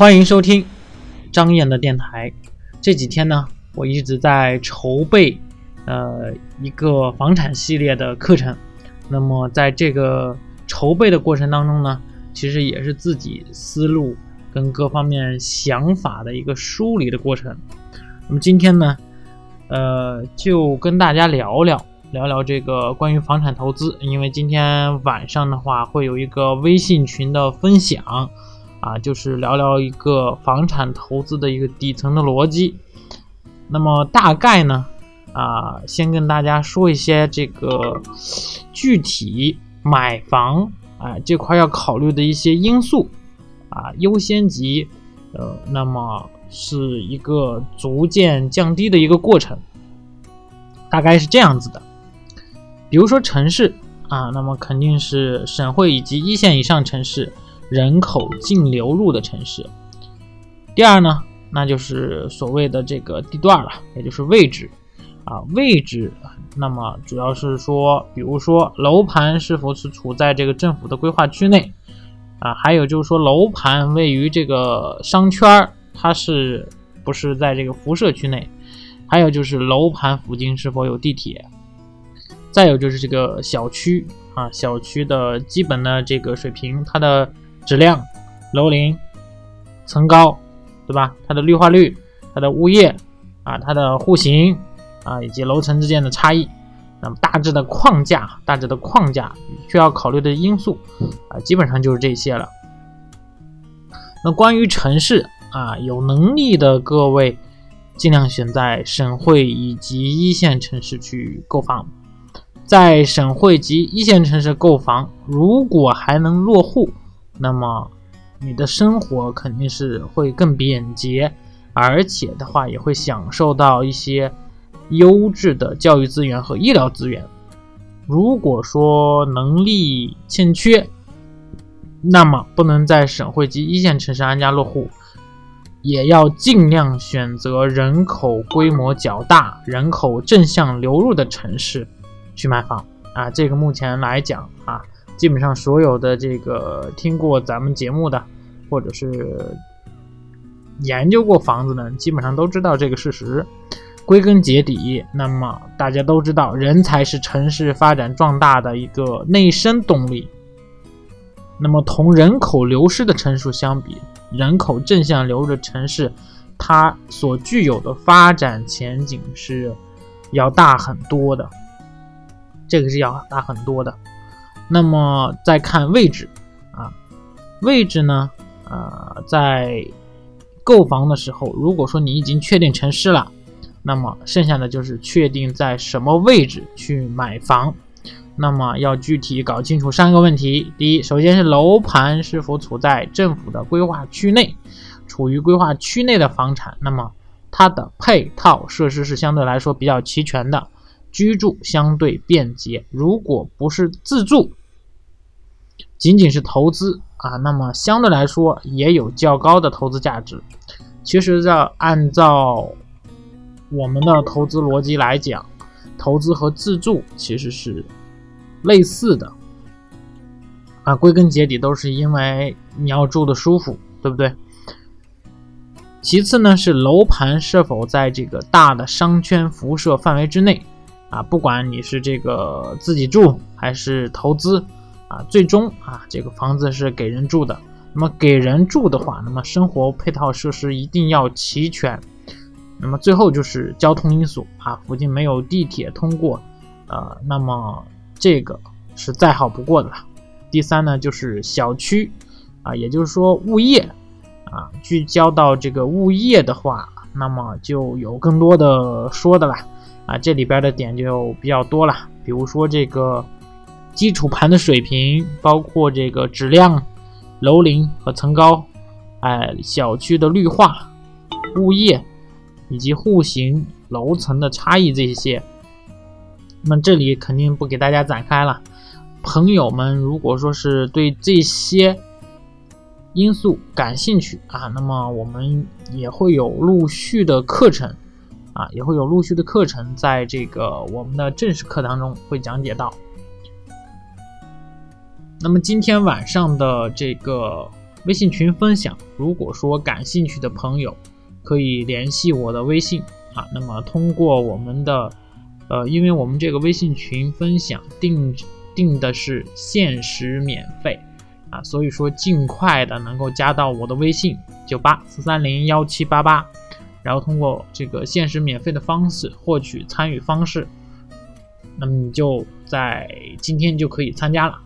欢迎收听张燕的电台。这几天呢，我一直在筹备呃一个房产系列的课程。那么在这个筹备的过程当中呢，其实也是自己思路跟各方面想法的一个梳理的过程。那么今天呢，呃，就跟大家聊聊聊聊这个关于房产投资，因为今天晚上的话会有一个微信群的分享。啊，就是聊聊一个房产投资的一个底层的逻辑。那么大概呢，啊，先跟大家说一些这个具体买房啊这块要考虑的一些因素啊，优先级，呃，那么是一个逐渐降低的一个过程，大概是这样子的。比如说城市啊，那么肯定是省会以及一线以上城市。人口净流入的城市。第二呢，那就是所谓的这个地段了，也就是位置啊，位置。那么主要是说，比如说楼盘是否是处在这个政府的规划区内啊，还有就是说楼盘位于这个商圈，它是不是在这个辐射区内？还有就是楼盘附近是否有地铁？再有就是这个小区啊，小区的基本的这个水平，它的。质量、楼龄、层高，对吧？它的绿化率、它的物业啊、它的户型啊，以及楼层之间的差异，那么大致的框架、大致的框架需要考虑的因素啊，基本上就是这些了。那关于城市啊，有能力的各位尽量选在省会以及一线城市去购房，在省会及一线城市购房，如果还能落户。那么，你的生活肯定是会更便捷，而且的话也会享受到一些优质的教育资源和医疗资源。如果说能力欠缺，那么不能在省会及一线城市安家落户，也要尽量选择人口规模较大、人口正向流入的城市去买房啊。这个目前来讲啊。基本上所有的这个听过咱们节目的，或者是研究过房子的，基本上都知道这个事实。归根结底，那么大家都知道，人才是城市发展壮大的一个内生动力。那么同人口流失的城市相比，人口正向流入的城市，它所具有的发展前景是要大很多的。这个是要大很多的。那么再看位置啊，位置呢，呃，在购房的时候，如果说你已经确定城市了，那么剩下的就是确定在什么位置去买房。那么要具体搞清楚三个问题：第一，首先是楼盘是否处在政府的规划区内，处于规划区内的房产，那么它的配套设施是相对来说比较齐全的，居住相对便捷。如果不是自住，仅仅是投资啊，那么相对来说也有较高的投资价值。其实，在按照我们的投资逻辑来讲，投资和自住其实是类似的啊。归根结底都是因为你要住的舒服，对不对？其次呢，是楼盘是否在这个大的商圈辐射范围之内啊？不管你是这个自己住还是投资。啊，最终啊，这个房子是给人住的。那么给人住的话，那么生活配套设施一定要齐全。那么最后就是交通因素啊，附近没有地铁通过，呃，那么这个是再好不过的了。第三呢，就是小区啊，也就是说物业啊，聚焦到这个物业的话，那么就有更多的说的了啊，这里边的点就比较多了，比如说这个。基础盘的水平包括这个质量、楼龄和层高，哎，小区的绿化、物业以及户型、楼层的差异这些，那么这里肯定不给大家展开了。朋友们，如果说是对这些因素感兴趣啊，那么我们也会有陆续的课程啊，也会有陆续的课程在这个我们的正式课当中会讲解到。那么今天晚上的这个微信群分享。如果说感兴趣的朋友，可以联系我的微信啊。那么通过我们的，呃，因为我们这个微信群分享定定的是限时免费啊，所以说尽快的能够加到我的微信九八四三零幺七八八，然后通过这个限时免费的方式获取参与方式，那么你就在今天就可以参加了。